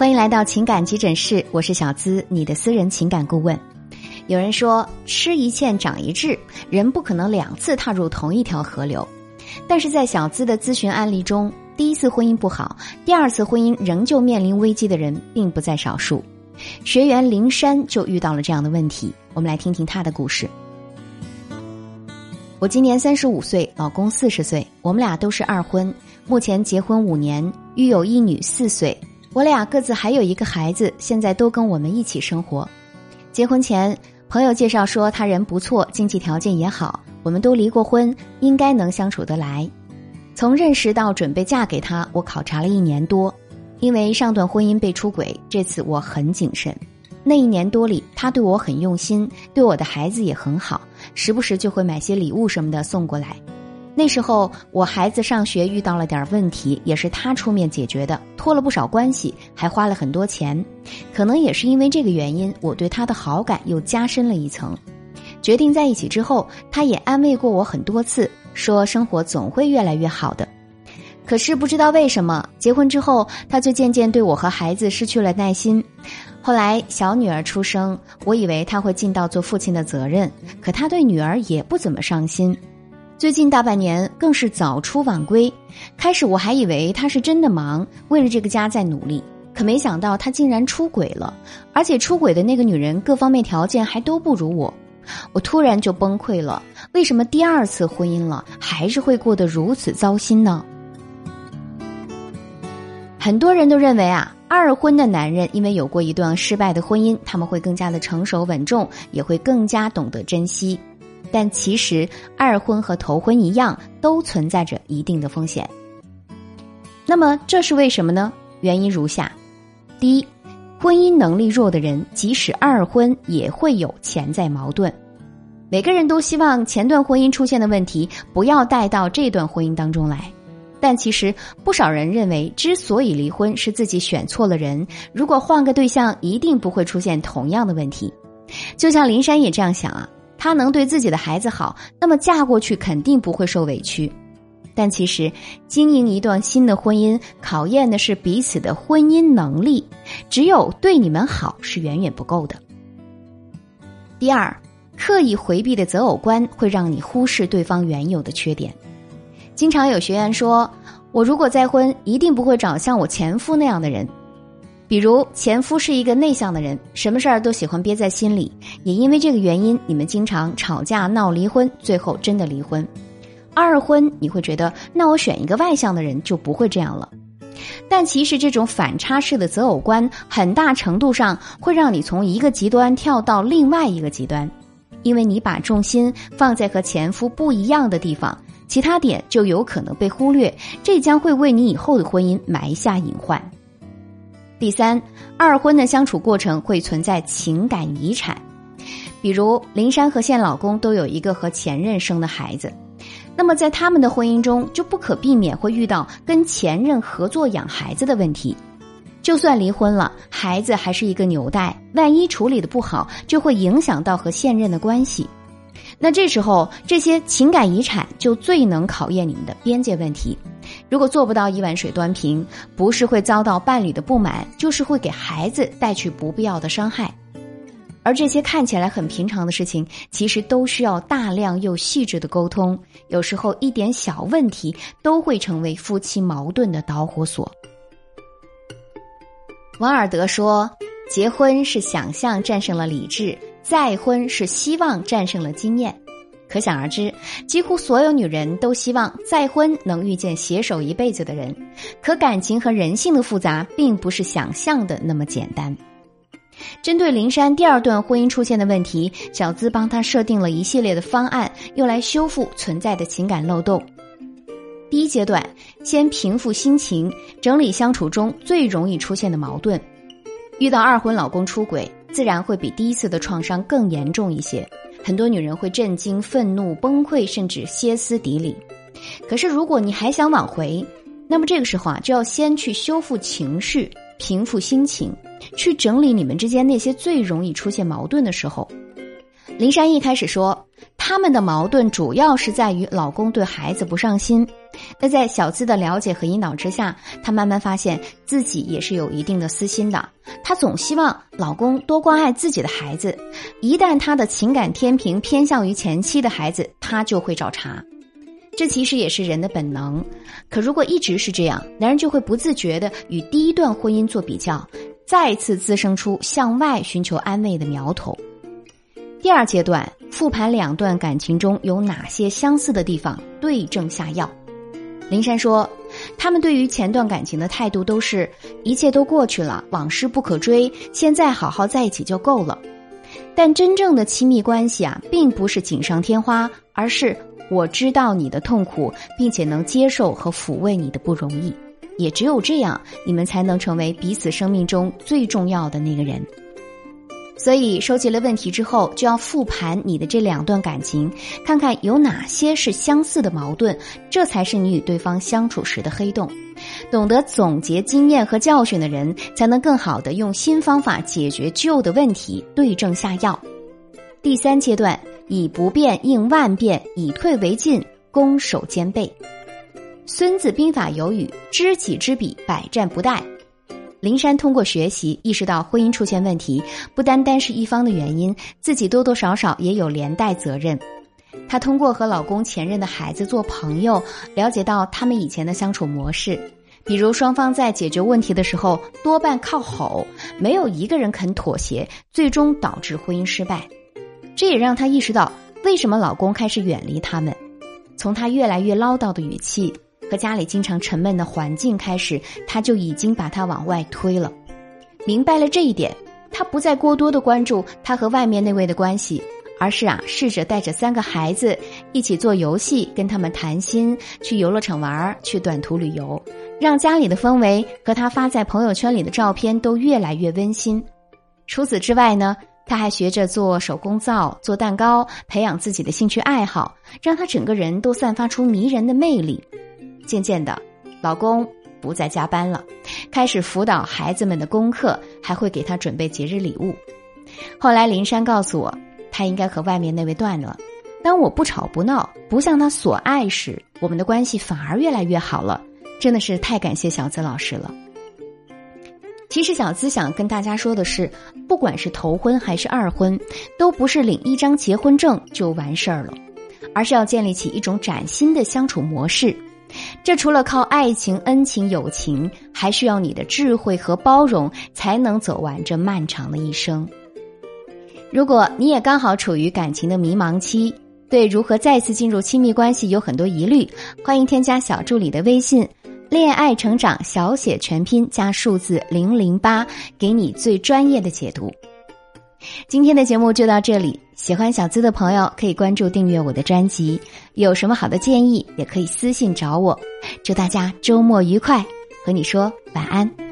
欢迎来到情感急诊室，我是小资，你的私人情感顾问。有人说，吃一堑长一智，人不可能两次踏入同一条河流。但是在小资的咨询案例中，第一次婚姻不好，第二次婚姻仍旧面临危机的人并不在少数。学员林山就遇到了这样的问题，我们来听听他的故事。我今年三十五岁，老公四十岁，我们俩都是二婚，目前结婚五年，育有一女四岁。我俩各自还有一个孩子，现在都跟我们一起生活。结婚前，朋友介绍说他人不错，经济条件也好，我们都离过婚，应该能相处得来。从认识到准备嫁给他，我考察了一年多。因为上段婚姻被出轨，这次我很谨慎。那一年多里，他对我很用心，对我的孩子也很好，时不时就会买些礼物什么的送过来。那时候我孩子上学遇到了点问题，也是他出面解决的，托了不少关系，还花了很多钱。可能也是因为这个原因，我对他的好感又加深了一层。决定在一起之后，他也安慰过我很多次，说生活总会越来越好的。可是不知道为什么，结婚之后他就渐渐对我和孩子失去了耐心。后来小女儿出生，我以为他会尽到做父亲的责任，可他对女儿也不怎么上心。最近大半年更是早出晚归。开始我还以为他是真的忙，为了这个家在努力，可没想到他竟然出轨了，而且出轨的那个女人各方面条件还都不如我。我突然就崩溃了，为什么第二次婚姻了还是会过得如此糟心呢？很多人都认为啊，二婚的男人因为有过一段失败的婚姻，他们会更加的成熟稳重，也会更加懂得珍惜。但其实二婚和头婚一样，都存在着一定的风险。那么这是为什么呢？原因如下：第一，婚姻能力弱的人，即使二婚也会有潜在矛盾。每个人都希望前段婚姻出现的问题不要带到这段婚姻当中来。但其实不少人认为，之所以离婚是自己选错了人。如果换个对象，一定不会出现同样的问题。就像林珊也这样想啊，她能对自己的孩子好，那么嫁过去肯定不会受委屈。但其实，经营一段新的婚姻，考验的是彼此的婚姻能力。只有对你们好是远远不够的。第二，刻意回避的择偶观会让你忽视对方原有的缺点。经常有学员说：“我如果再婚，一定不会找像我前夫那样的人。比如前夫是一个内向的人，什么事儿都喜欢憋在心里，也因为这个原因，你们经常吵架闹离婚，最后真的离婚。二婚你会觉得，那我选一个外向的人就不会这样了。但其实这种反差式的择偶观，很大程度上会让你从一个极端跳到另外一个极端，因为你把重心放在和前夫不一样的地方。”其他点就有可能被忽略，这将会为你以后的婚姻埋下隐患。第三，二婚的相处过程会存在情感遗产，比如林珊和现老公都有一个和前任生的孩子，那么在他们的婚姻中就不可避免会遇到跟前任合作养孩子的问题。就算离婚了，孩子还是一个纽带，万一处理的不好，就会影响到和现任的关系。那这时候，这些情感遗产就最能考验你们的边界问题。如果做不到一碗水端平，不是会遭到伴侣的不满，就是会给孩子带去不必要的伤害。而这些看起来很平常的事情，其实都需要大量又细致的沟通。有时候一点小问题都会成为夫妻矛盾的导火索。王尔德说：“结婚是想象战胜了理智。”再婚是希望战胜了经验，可想而知，几乎所有女人都希望再婚能遇见携手一辈子的人。可感情和人性的复杂，并不是想象的那么简单。针对林珊第二段婚姻出现的问题，小资帮他设定了一系列的方案，用来修复存在的情感漏洞。第一阶段，先平复心情，整理相处中最容易出现的矛盾。遇到二婚老公出轨。自然会比第一次的创伤更严重一些，很多女人会震惊、愤怒、崩溃，甚至歇斯底里。可是，如果你还想挽回，那么这个时候啊，就要先去修复情绪、平复心情，去整理你们之间那些最容易出现矛盾的时候。林珊一开始说，他们的矛盾主要是在于老公对孩子不上心，那在小资的了解和引导之下，她慢慢发现自己也是有一定的私心的。她总希望老公多关爱自己的孩子，一旦她的情感天平偏向于前妻的孩子，她就会找茬。这其实也是人的本能。可如果一直是这样，男人就会不自觉的与第一段婚姻做比较，再次滋生出向外寻求安慰的苗头。第二阶段，复盘两段感情中有哪些相似的地方，对症下药。林珊说：“他们对于前段感情的态度都是一切都过去了，往事不可追，现在好好在一起就够了。但真正的亲密关系啊，并不是锦上添花，而是我知道你的痛苦，并且能接受和抚慰你的不容易。也只有这样，你们才能成为彼此生命中最重要的那个人。”所以，收集了问题之后，就要复盘你的这两段感情，看看有哪些是相似的矛盾，这才是你与对方相处时的黑洞。懂得总结经验和教训的人，才能更好的用新方法解决旧的问题，对症下药。第三阶段，以不变应万变，以退为进，攻守兼备。孙子兵法有语：“知己知彼，百战不殆。”林珊通过学习意识到，婚姻出现问题不单单是一方的原因，自己多多少少也有连带责任。她通过和老公前任的孩子做朋友，了解到他们以前的相处模式，比如双方在解决问题的时候多半靠吼，没有一个人肯妥协，最终导致婚姻失败。这也让她意识到，为什么老公开始远离他们，从他越来越唠叨的语气。和家里经常沉闷的环境开始，他就已经把他往外推了。明白了这一点，他不再过多的关注他和外面那位的关系，而是啊，试着带着三个孩子一起做游戏，跟他们谈心，去游乐场玩，去短途旅游，让家里的氛围和他发在朋友圈里的照片都越来越温馨。除此之外呢，他还学着做手工皂、做蛋糕，培养自己的兴趣爱好，让他整个人都散发出迷人的魅力。渐渐的，老公不再加班了，开始辅导孩子们的功课，还会给他准备节日礼物。后来林珊告诉我，他应该和外面那位断了。当我不吵不闹，不向他索爱时，我们的关系反而越来越好了。真的是太感谢小资老师了。其实小资想跟大家说的是，不管是头婚还是二婚，都不是领一张结婚证就完事儿了，而是要建立起一种崭新的相处模式。这除了靠爱情、恩情、友情，还需要你的智慧和包容，才能走完这漫长的一生。如果你也刚好处于感情的迷茫期，对如何再次进入亲密关系有很多疑虑，欢迎添加小助理的微信“恋爱成长小写全拼加数字零零八”，给你最专业的解读。今天的节目就到这里，喜欢小资的朋友可以关注订阅我的专辑，有什么好的建议也可以私信找我。祝大家周末愉快，和你说晚安。